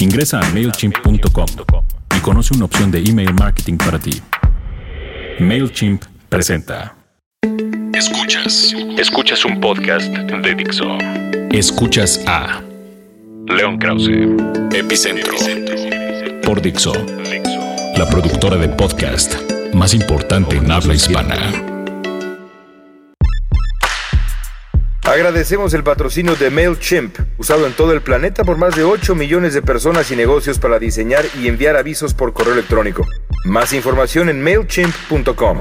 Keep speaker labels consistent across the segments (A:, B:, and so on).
A: Ingresa a MailChimp.com y conoce una opción de email marketing para ti. MailChimp presenta.
B: Escuchas. Escuchas un podcast de Dixo.
A: Escuchas a
B: León Krause. Epicentro.
A: por Dixo, la productora de podcast más importante en habla hispana.
C: Agradecemos el patrocinio de MailChimp, usado en todo el planeta por más de 8 millones de personas y negocios para diseñar y enviar avisos por correo electrónico. Más información en MailChimp.com.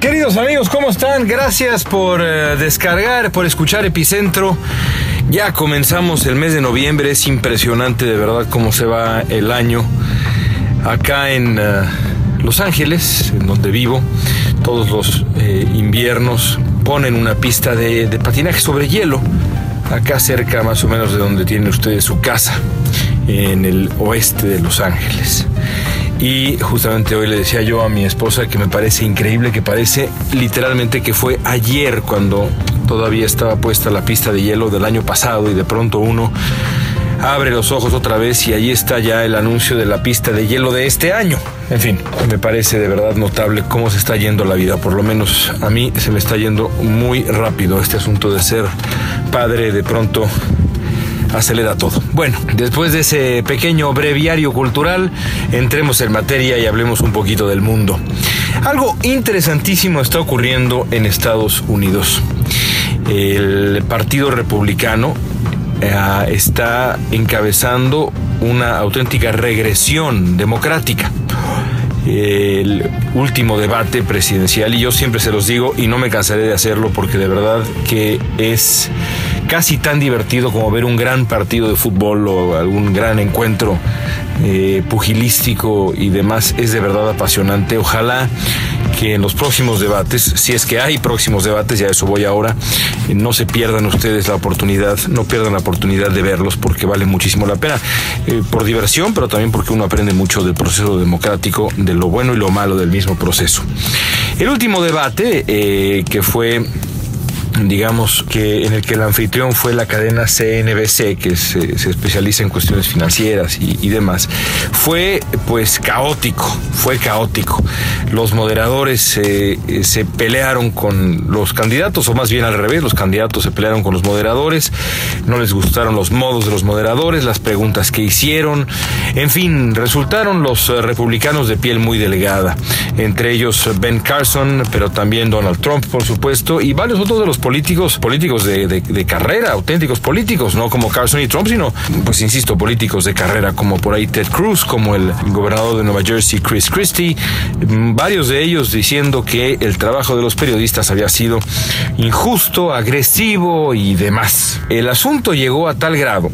C: Queridos amigos, ¿cómo están? Gracias por eh, descargar, por escuchar Epicentro. Ya comenzamos el mes de noviembre, es impresionante de verdad cómo se va el año. Acá en eh, Los Ángeles, en donde vivo, todos los eh, inviernos ponen una pista de, de patinaje sobre hielo, acá cerca más o menos de donde tienen ustedes su casa, en el oeste de Los Ángeles. Y justamente hoy le decía yo a mi esposa que me parece increíble, que parece literalmente que fue ayer cuando todavía estaba puesta la pista de hielo del año pasado y de pronto uno abre los ojos otra vez y ahí está ya el anuncio de la pista de hielo de este año. En fin, me parece de verdad notable cómo se está yendo la vida. Por lo menos a mí se me está yendo muy rápido este asunto de ser padre de pronto acelera todo. Bueno, después de ese pequeño breviario cultural, entremos en materia y hablemos un poquito del mundo. Algo interesantísimo está ocurriendo en Estados Unidos. El Partido Republicano eh, está encabezando una auténtica regresión democrática el último debate presidencial y yo siempre se los digo y no me cansaré de hacerlo porque de verdad que es casi tan divertido como ver un gran partido de fútbol o algún gran encuentro eh, pugilístico y demás es de verdad apasionante. Ojalá que en los próximos debates, si es que hay próximos debates, ya eso voy ahora, no se pierdan ustedes la oportunidad, no pierdan la oportunidad de verlos porque vale muchísimo la pena, eh, por diversión, pero también porque uno aprende mucho del proceso democrático, de lo bueno y lo malo del mismo proceso. El último debate, eh, que fue digamos que en el que el anfitrión fue la cadena CNBC, que se, se especializa en cuestiones financieras y, demás, fue pues caótico, fue caótico. Los moderadores eh, se pelearon con los candidatos, o más bien al revés, los candidatos se pelearon con los moderadores, no les gustaron los modos de los moderadores, las preguntas que hicieron, en fin, resultaron los republicanos de piel muy delgada, entre ellos Ben Carson, pero también Donald Trump, por supuesto, y varios otros de los políticos, políticos de, de, de, carrera, auténticos políticos, no como Carson y Trump, sino, pues insisto, políticos de carrera, como por ahí Ted Cruz, como el gobernador de Nueva Jersey, Chris Christie, varios de ellos diciendo que el trabajo de los periodistas había sido injusto, agresivo y demás. El asunto llegó a tal grado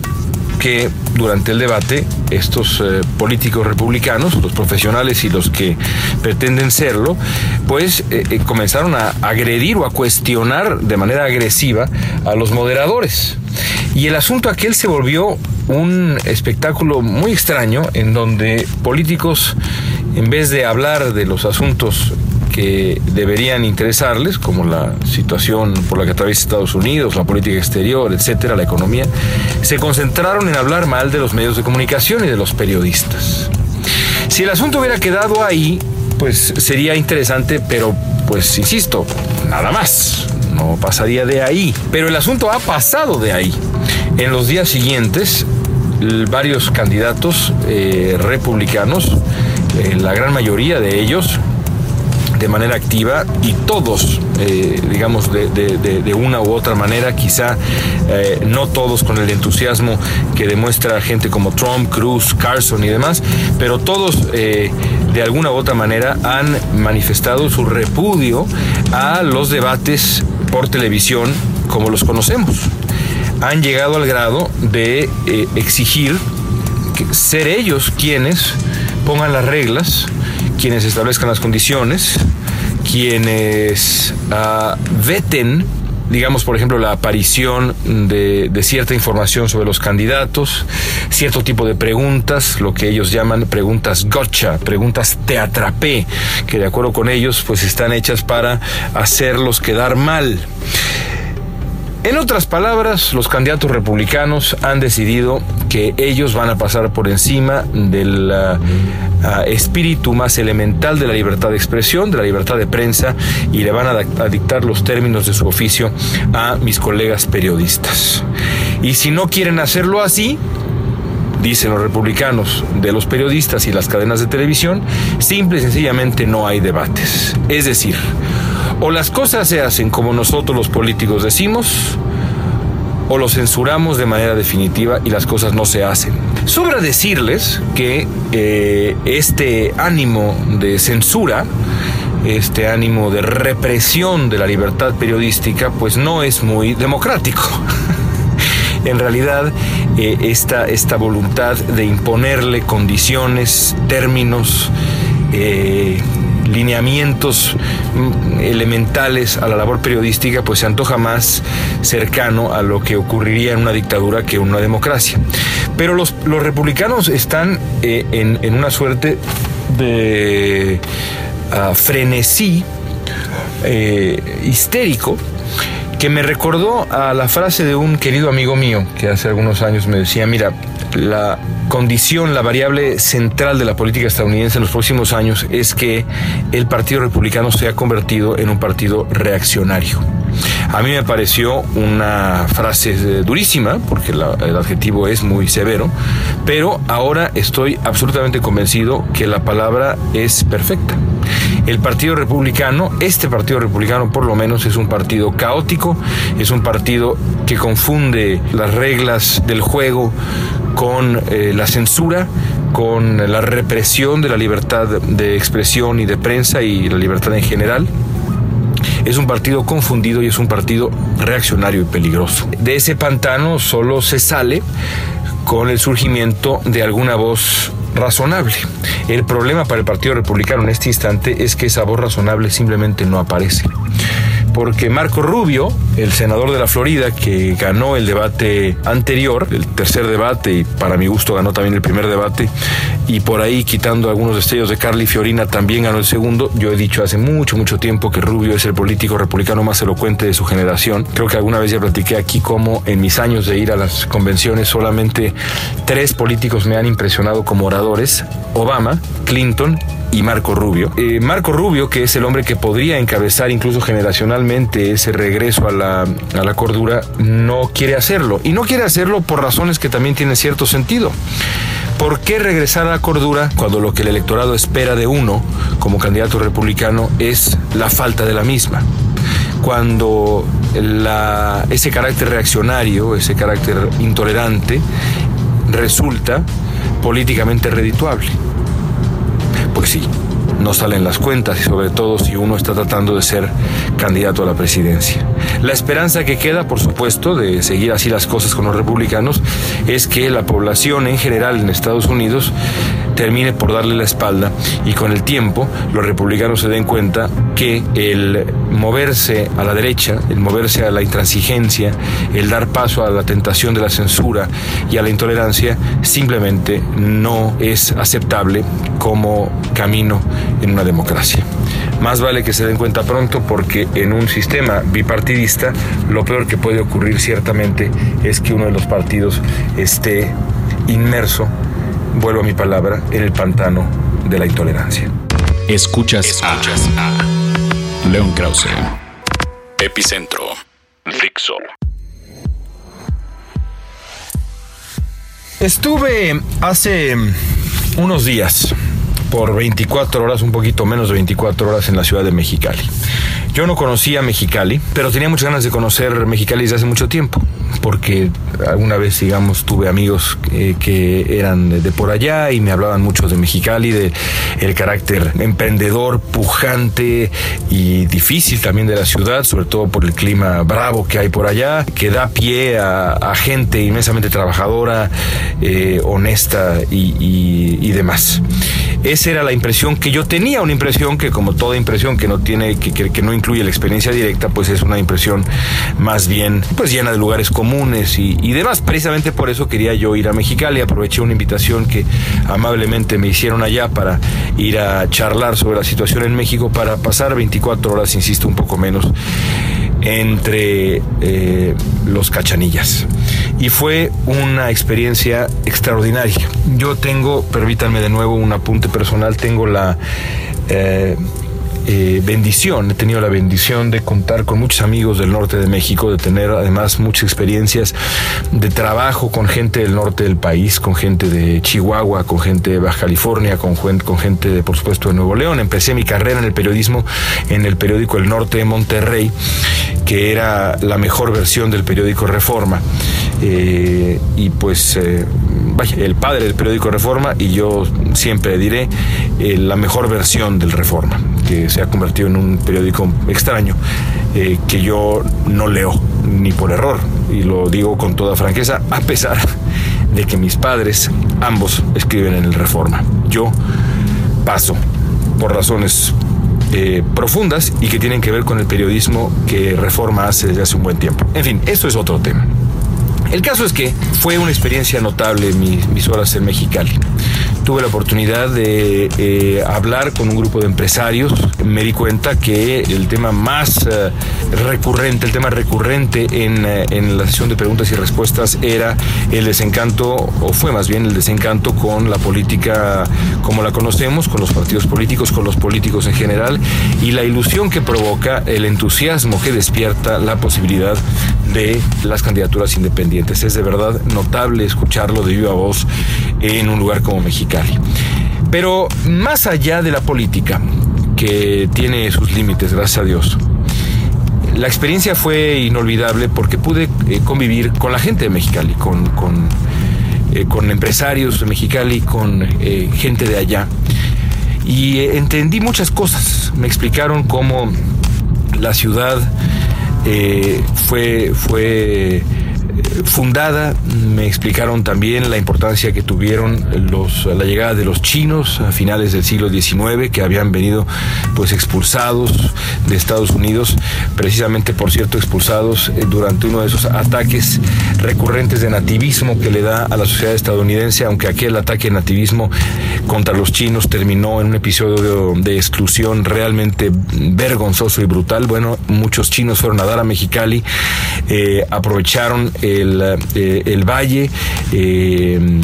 C: que durante el debate estos eh, políticos republicanos, los profesionales y los que pretenden serlo, pues eh, eh, comenzaron a agredir o a cuestionar de manera agresiva a los moderadores. Y el asunto aquel se volvió un espectáculo muy extraño en donde políticos, en vez de hablar de los asuntos que deberían interesarles, como la situación por la que atraviesa Estados Unidos, la política exterior, etcétera, la economía, se concentraron en hablar mal de los medios de comunicación y de los periodistas. Si el asunto hubiera quedado ahí, pues sería interesante, pero pues insisto, nada más, no pasaría de ahí. Pero el asunto ha pasado de ahí. En los días siguientes, varios candidatos eh, republicanos, eh, la gran mayoría de ellos, de manera activa y todos, eh, digamos, de, una u otra manera, quizá eh, no todos con el entusiasmo que demuestra gente como Trump, Cruz, Carson y demás, pero todos eh, de alguna u otra manera han manifestado su repudio a los debates por televisión como los conocemos. Han llegado al grado de exigir que ser ellos quienes pongan las reglas, quienes establezcan las condiciones, quienes uh, veten, digamos, por ejemplo, la aparición de, de, cierta información sobre los candidatos, cierto tipo de preguntas, lo que ellos llaman preguntas gotcha, preguntas te atrapé, que de acuerdo con ellos, pues están hechas para hacerlos quedar mal. En otras palabras, los candidatos republicanos han decidido que ellos van a pasar por encima del uh, uh, espíritu más elemental de la libertad de expresión, de la libertad de prensa, y le van a, a dictar los términos de su oficio a mis colegas periodistas. Y si no quieren hacerlo así, dicen los republicanos, de los periodistas y las cadenas de televisión, simple y sencillamente no hay debates. Es decir, o las cosas se hacen como nosotros los políticos decimos, o lo censuramos de manera definitiva y las cosas no se hacen. Sobra decirles que eh, este ánimo de censura, este ánimo de represión de la libertad periodística, pues no es muy democrático. en realidad eh, esta, esta voluntad de imponerle condiciones, términos, eh, lineamientos elementales a la labor periodística, pues se antoja más cercano a lo que ocurriría en una dictadura que en una democracia. Pero los, los republicanos están eh, en, en, una suerte de uh, frenesí eh, histérico que me recordó a la frase de un querido amigo mío que hace algunos años me decía, mira, la condición, la variable central de la política estadounidense en los próximos años es que el Partido Republicano se ha convertido en un partido reaccionario. A mí me pareció una frase durísima, porque la, el adjetivo es muy severo, pero ahora estoy absolutamente convencido que la palabra es perfecta. El Partido Republicano, este Partido Republicano por lo menos es un partido caótico, es un partido que confunde las reglas del juego con eh, la censura, con la represión de la libertad de expresión y de prensa y la libertad en general. Es un partido confundido y es un partido reaccionario y peligroso. De ese pantano solo se sale con el surgimiento de alguna voz razonable. El problema para el Partido Republicano en este instante es que esa voz razonable simplemente no aparece porque Marco Rubio, el senador de la Florida, que ganó el debate anterior, el tercer debate, y para mi gusto ganó también el primer debate, y por ahí quitando algunos destellos de Carly Fiorina también ganó el segundo. Yo he dicho hace mucho, mucho tiempo que Rubio es el político republicano más elocuente de su generación. Creo que alguna vez ya platiqué aquí cómo en mis años de ir a las convenciones solamente tres políticos me han impresionado como oradores, Obama, Clinton y Marco Rubio. Eh, Marco Rubio, que es el hombre que podría encabezar incluso generacionalmente ese regreso a la, a la cordura, no quiere hacerlo. Y no quiere hacerlo por razones que también tienen cierto sentido. ¿Por qué regresar a la cordura cuando lo que el electorado espera de uno como candidato republicano es la falta de la misma? Cuando ese carácter reaccionario, ese carácter intolerante, resulta políticamente redituable. Pues sí, no salen las cuentas y sobre todo si uno está tratando de ser candidato a la presidencia. La esperanza que queda, por supuesto, de seguir así las cosas con los republicanos es que la población en general en Estados Unidos termine por darle la espalda y con el tiempo los republicanos se den cuenta que el moverse a la derecha, el moverse a la intransigencia, el dar paso a la tentación de la censura y a la intolerancia simplemente no es aceptable como camino en una democracia. Más vale que se den cuenta pronto porque en un sistema bipartidista lo peor que puede ocurrir ciertamente es que uno de los partidos esté inmerso, vuelvo a mi palabra, en el pantano de la intolerancia.
A: Escuchas, Escuchas a, a León Krause, Epicentro, Dixo.
C: Estuve hace unos días por 24 horas, un poquito menos de 24 horas en la ciudad de Mexicali. Yo no conocía Mexicali, pero tenía muchas ganas de conocer Mexicali desde hace mucho tiempo, porque alguna vez, digamos, tuve amigos que eran de, por allá y me hablaban mucho de Mexicali, de el carácter emprendedor, pujante y difícil también de la ciudad, sobre todo por el clima bravo que hay por allá, que da pie a, gente inmensamente trabajadora, eh, honesta y demás. Esa era la impresión que yo tenía, una impresión que como toda impresión que no tiene, que, que, no incluye la experiencia directa, pues es una impresión más bien pues llena de lugares comunes y, y demás. Precisamente por eso quería yo ir a Mexicali, aproveché una invitación que amablemente me hicieron allá para ir a charlar sobre la situación en México, para pasar 24 horas, insisto, un poco menos entre eh, los cachanillas. Y fue una experiencia extraordinaria. Yo tengo, permítanme de nuevo un apunte personal, tengo la... Eh, eh, bendición, he tenido la bendición de contar con muchos amigos del norte de México, de tener además muchas experiencias de trabajo con gente del norte del país, con gente de Chihuahua, con gente de Baja California, con, con gente de, por supuesto, de Nuevo León. Empecé mi carrera en el periodismo en el periódico El Norte de Monterrey, que era la mejor versión del periódico Reforma. Eh, y pues, eh, vaya, el padre del periódico Reforma y yo siempre diré la mejor versión del Reforma que se ha convertido en un periódico extraño eh, que yo no leo ni por error y lo digo con toda franqueza a pesar de que mis padres ambos escriben en el Reforma. Yo paso por razones eh, profundas y que tienen que ver con el periodismo que Reforma hace desde hace un buen tiempo. En fin, esto es otro tema. El caso es que fue una experiencia notable mis, horas en Mexicali tuve la oportunidad de eh, hablar con un grupo de empresarios. Me di cuenta que el tema más eh, recurrente, el tema recurrente en, eh, en, la sesión de preguntas y respuestas era el desencanto, o fue más bien el desencanto con la política como la conocemos, con los partidos políticos, con los políticos en general, y la ilusión que provoca, el entusiasmo que despierta la posibilidad de las candidaturas independientes. Es de verdad notable escucharlo de viva voz en un lugar como Mexicali. Pero más allá de la política, que tiene sus límites, gracias a Dios, la experiencia fue inolvidable porque pude eh, convivir con la gente de Mexicali, con, con, eh, con empresarios de Mexicali, con eh, gente de allá. Y entendí muchas cosas. Me explicaron cómo la ciudad fue, fue fundada. Me explicaron también la importancia que tuvieron los, la llegada de los chinos a finales del siglo XIX, que habían venido pues expulsados de Estados Unidos, precisamente por cierto expulsados eh, durante uno de esos ataques recurrentes de nativismo que le da a la sociedad estadounidense, aunque aquel ataque de nativismo contra los chinos terminó en un episodio de, exclusión realmente vergonzoso y brutal. Bueno, muchos chinos fueron a dar a Mexicali, eh, aprovecharon el, eh, el valle eh,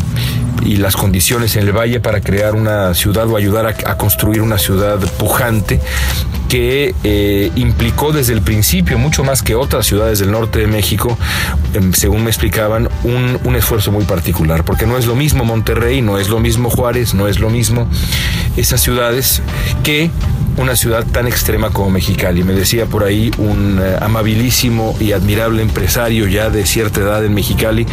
C: y las condiciones en el valle para crear una ciudad o ayudar a, a construir una ciudad pujante que eh, implicó desde el principio, mucho más que otras ciudades del norte de México, eh, según me explicaban, un, un, esfuerzo muy particular, porque no es lo mismo Monterrey, no es lo mismo Juárez, no es lo mismo esas ciudades que una ciudad tan extrema como Mexicali. Me decía por ahí un eh, amabilísimo y admirable empresario ya de cierta edad en Mexicali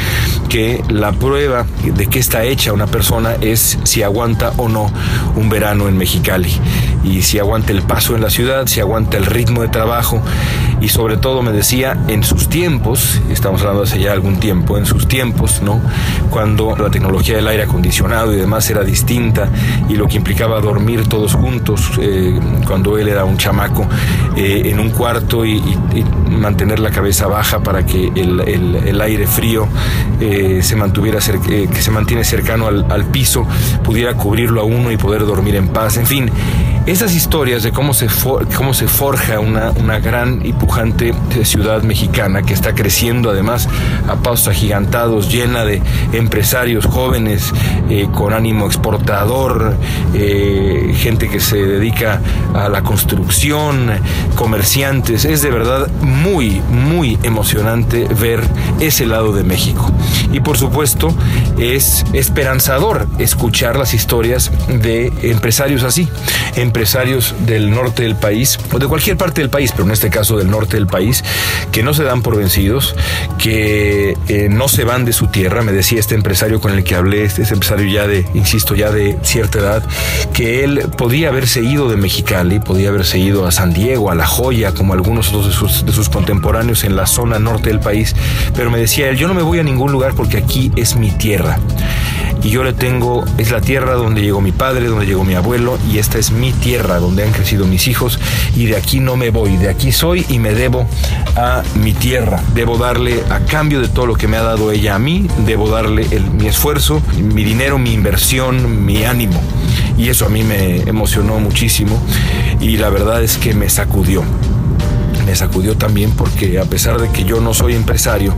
C: que la prueba de que está hecha una persona es si aguanta o no un verano en Mexicali y si aguanta el paso en la ciudad, si aguanta el ritmo de trabajo y sobre todo me decía en sus tiempos, estamos hablando hace ya algún tiempo, en sus tiempos, ¿no? Cuando la tecnología del aire acondicionado y demás era distinta y lo que implicaba dormir todos juntos, eh, cuando él era un chamaco, eh, en un cuarto y, mantener la cabeza baja para que el, el, aire frío eh, se mantuviera, que se mantiene cercano al, al piso, pudiera cubrirlo a uno y poder dormir en paz, en fin esas historias de cómo se, for, cómo se forja una, una, gran y pujante ciudad mexicana que está creciendo además a pasos agigantados, llena de empresarios jóvenes eh, con ánimo exportador, eh, gente que se dedica a la construcción, comerciantes. Es de verdad muy, muy emocionante ver ese lado de México. Y por supuesto es esperanzador escuchar las historias de empresarios así empresarios del norte del país, o de cualquier parte del país, pero en este caso del norte del país, que no se dan por vencidos, que eh, no se van de su tierra. Me decía este empresario con el que hablé, este, este empresario ya de, insisto, ya de cierta edad, que él podía haberse ido de Mexicali, podía haberse ido a San Diego, a La Joya, como algunos otros de sus, de sus contemporáneos en la zona norte del país, pero me decía él, yo no me voy a ningún lugar porque aquí es mi tierra. Y yo le tengo, es la tierra donde llegó mi padre, donde llegó mi abuelo y esta es mi tierra donde han crecido mis hijos y de aquí no me voy, de aquí soy y me debo a mi tierra. Debo darle a cambio de todo lo que me ha dado ella a mí, debo darle mi esfuerzo, mi dinero, mi inversión, mi ánimo. Y eso a mí me emocionó muchísimo y la verdad es que me sacudió me sacudió también porque a pesar de que yo no soy empresario,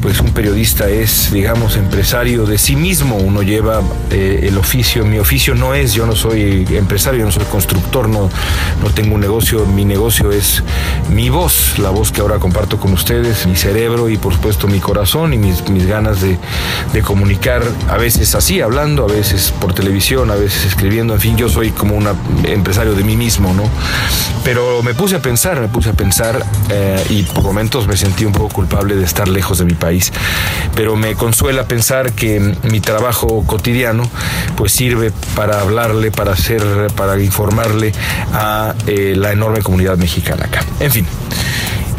C: pues un periodista es, digamos, empresario de sí mismo. Uno lleva eh, el oficio, mi oficio no es, yo no soy empresario, yo no soy constructor, no, no tengo un negocio, mi negocio es mi voz, la voz que ahora comparto con ustedes, mi cerebro y por supuesto mi corazón y mis, mis ganas de, de comunicar, a veces así, hablando, a veces por televisión, a veces escribiendo, en fin, yo soy como un empresario de mí mismo, ¿no? Pero me puse a pensar, me puse a pensar eh, y por momentos me sentí un poco culpable de estar lejos de mi país. Pero me consuela pensar que mi trabajo cotidiano pues sirve para hablarle, para hacer, para informarle a eh, la enorme comunidad mexicana acá. En fin.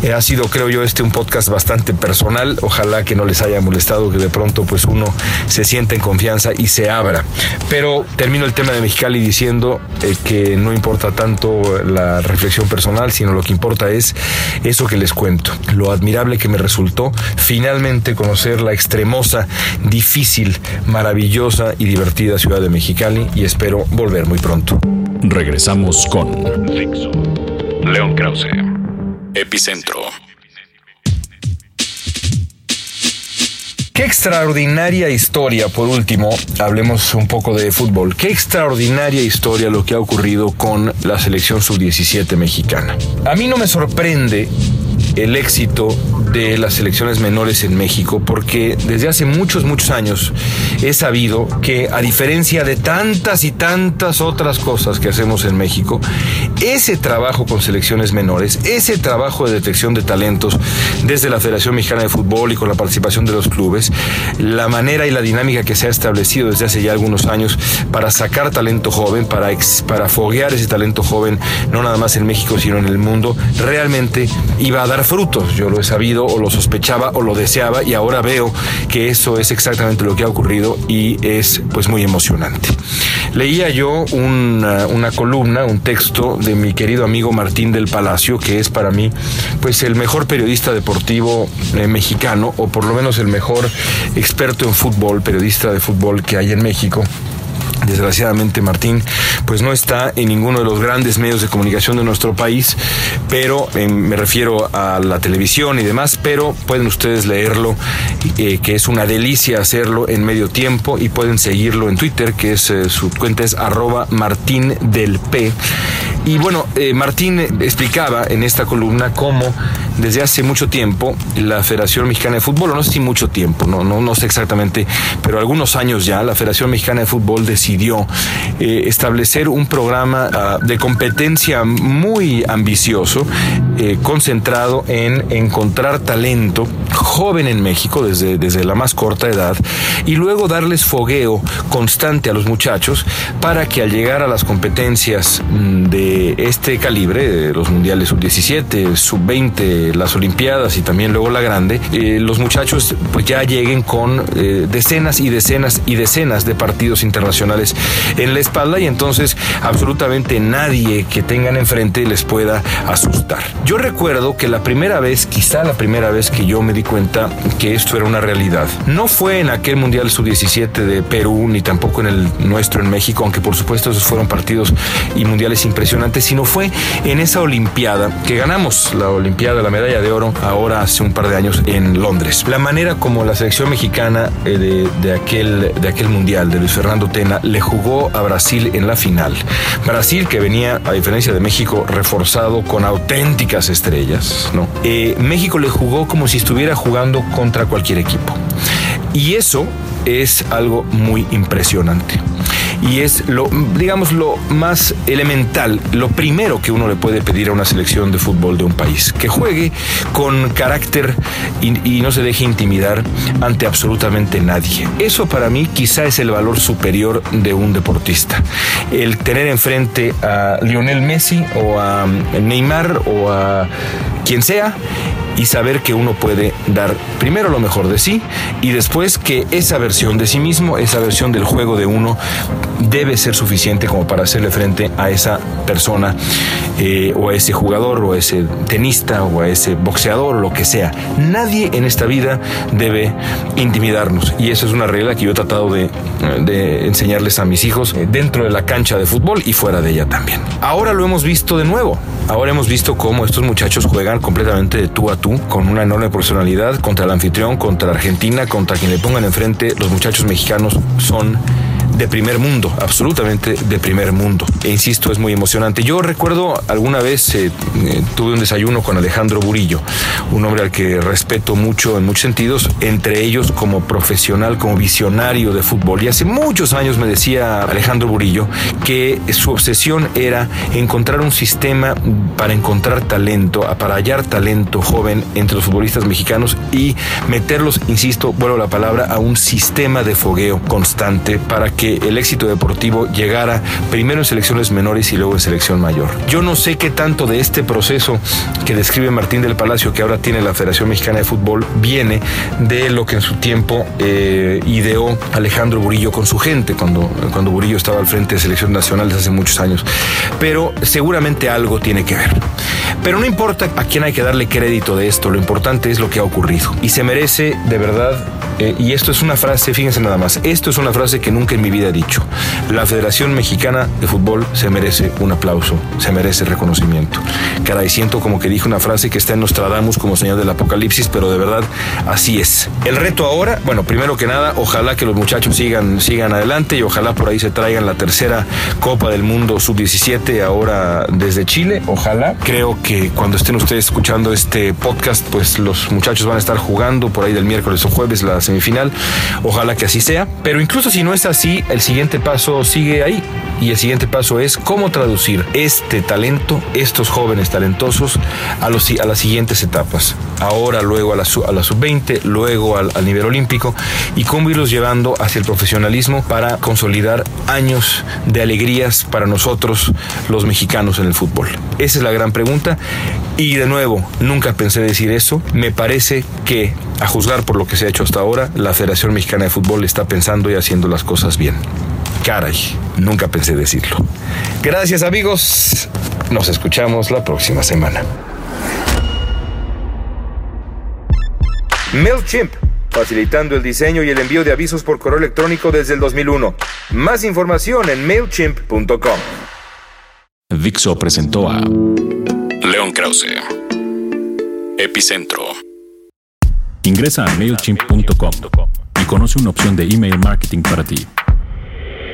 C: Eh, ha sido, creo yo, este un podcast bastante personal. Ojalá que no les haya molestado que de pronto pues uno se sienta en confianza y se abra. Pero termino el tema de Mexicali diciendo eh, que no importa tanto la reflexión personal, sino lo que importa es eso que les cuento. Lo admirable que me resultó finalmente conocer la extremosa, difícil, maravillosa y divertida ciudad de Mexicali y espero volver muy pronto.
A: Regresamos con León Krause. Epicentro.
C: Qué extraordinaria historia, por último, hablemos un poco de fútbol. Qué extraordinaria historia lo que ha ocurrido con la selección sub-17 mexicana. A mí no me sorprende el éxito de las selecciones menores en México, porque desde hace muchos, muchos años he sabido que a diferencia de tantas y tantas otras cosas que hacemos en México, ese trabajo con selecciones menores, ese trabajo de detección de talentos desde la Federación Mexicana de Fútbol y con la participación de los clubes, la manera y la dinámica que se ha establecido desde hace ya algunos años para sacar talento joven, para, para foguear ese talento joven, no nada más en México, sino en el mundo, realmente iba a dar frutos. Yo lo he sabido o lo sospechaba o lo deseaba y ahora veo que eso es exactamente lo que ha ocurrido y es pues muy emocionante. Leía yo una, una columna, un texto de mi querido amigo Martín del Palacio, que es para mí pues el mejor periodista deportivo eh, mexicano o por lo menos el mejor experto en fútbol, periodista de fútbol que hay en México. Desgraciadamente Martín pues no está en ninguno de los grandes medios de comunicación de nuestro país, pero eh, me refiero a la televisión y demás, pero pueden ustedes leerlo, eh, que es una delicia hacerlo en medio tiempo y pueden seguirlo en Twitter, que es eh, su cuenta es arroba Martín del P. Y bueno, Martín explicaba en esta columna cómo desde hace mucho tiempo la Federación Mexicana de Fútbol, no sé si mucho tiempo, no, no, no sé exactamente, pero algunos años ya, la Federación Mexicana de Fútbol decidió establecer un programa uh, de competencia muy ambicioso, eh, concentrado en encontrar talento joven en México desde, desde la más corta edad y luego darles fogueo constante a los muchachos para que al llegar a las competencias mm, este calibre, de los mundiales sub-17, sub-20, las Olimpiadas y también luego la grande, eh, los muchachos pues ya lleguen con eh, decenas y decenas y decenas de partidos internacionales en la espalda y entonces absolutamente nadie que tengan enfrente les pueda asustar. Yo recuerdo que la primera vez, quizá la primera vez que yo me di cuenta que esto era una realidad, no fue en aquel Mundial Sub-17 de Perú, ni tampoco en el nuestro en México, aunque por supuesto esos fueron partidos y mundiales impresionantes, sino fue en esa Olimpiada que ganamos, la Olimpiada, la medalla de oro, ahora hace un par de años en Londres. La manera como la selección mexicana eh, de, de, aquel, de aquel Mundial de Luis Fernando Tena le jugó a Brasil en la final. Brasil que venía, a diferencia de México, reforzado con auténticas estrellas, ¿no? Eh, México le jugó como si estuviera jugando contra cualquier equipo. Y eso es algo muy impresionante y es lo, digamos, lo más elemental, lo primero que uno le puede pedir a una selección de fútbol de un país, que juegue con carácter y, no se deje intimidar ante absolutamente nadie. Eso para mí quizá es el valor superior de un deportista. El tener enfrente a Lionel Messi o a Neymar o a quien sea y saber que uno puede dar primero lo mejor de sí y después que esa versión de sí mismo, esa versión del juego de uno debe ser suficiente como para hacerle frente a esa persona eh, o a ese jugador o a ese tenista o a ese boxeador o lo que sea. Nadie en esta vida debe intimidarnos y eso es una regla que yo he tratado de, enseñarles a mis hijos dentro de la cancha de fútbol y fuera de ella también. Ahora lo hemos visto de nuevo. Ahora hemos visto cómo estos muchachos juegan completamente de tú a tú con una enorme personalidad contra el anfitrión, contra Argentina, contra quien le pongan enfrente. Los muchachos mexicanos son de primer mundo, absolutamente de primer mundo. E insisto, es muy emocionante. Yo recuerdo alguna vez eh, eh, tuve un desayuno con Alejandro Burillo, un hombre al que respeto mucho en muchos sentidos, entre ellos como profesional, como visionario de fútbol. Y hace muchos años me decía Alejandro Burillo que su obsesión era encontrar un sistema para encontrar talento, para hallar talento joven entre los futbolistas mexicanos y meterlos, insisto, vuelvo la palabra, a un sistema de fogueo constante para que el éxito deportivo llegara primero en selecciones menores y luego en selección mayor. Yo no sé qué tanto de este proceso que describe Martín del Palacio, que ahora tiene la Federación Mexicana de Fútbol, viene de lo que en su tiempo eh, ideó Alejandro Burillo con su gente, cuando, cuando Burillo estaba al frente de Selección Nacional desde hace muchos años. Pero seguramente algo tiene que ver. Pero no importa a quién hay que darle crédito de esto, lo importante es lo que ha ocurrido. Y se merece de verdad, eh, y esto es una frase, fíjense nada más, esto es una frase que nunca en mi vida he dicho. La Federación Mexicana de Fútbol se merece un aplauso, se merece reconocimiento. Caray, siento como que dije una frase que está en Nostradamus como señal del apocalipsis, pero de verdad así es. El reto ahora, bueno, primero que nada, ojalá que los muchachos sigan, sigan adelante y ojalá por ahí se traigan la tercera Copa del Mundo Sub-17 ahora desde Chile, ojalá. Creo que cuando estén ustedes escuchando este podcast, pues los muchachos van a estar jugando por ahí del miércoles o jueves la semifinal. Ojalá que así sea. Pero incluso si no es así, el siguiente paso sigue ahí. Y el siguiente paso es cómo traducir este talento, estos jóvenes talentosos, a, los, a las siguientes etapas. Ahora, luego a la, a la sub-20, luego al, al nivel olímpico, y cómo irlos llevando hacia el profesionalismo para consolidar años de alegrías para nosotros, los mexicanos en el fútbol. Esa es la gran pregunta. Y de nuevo, nunca pensé decir eso. Me parece que, a juzgar por lo que se ha hecho hasta ahora, la Federación Mexicana de Fútbol está pensando y haciendo las cosas bien. Caray, nunca pensé decirlo. Gracias amigos. Nos escuchamos la próxima semana. MailChimp, facilitando el diseño y el envío de avisos por correo electrónico desde el 2001. Más información en mailchimp.com.
A: Dixo presentó a León Krause. Epicentro. Ingresa a mailchimp.com y conoce una opción de email marketing para ti.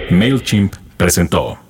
A: MailChimp presentó.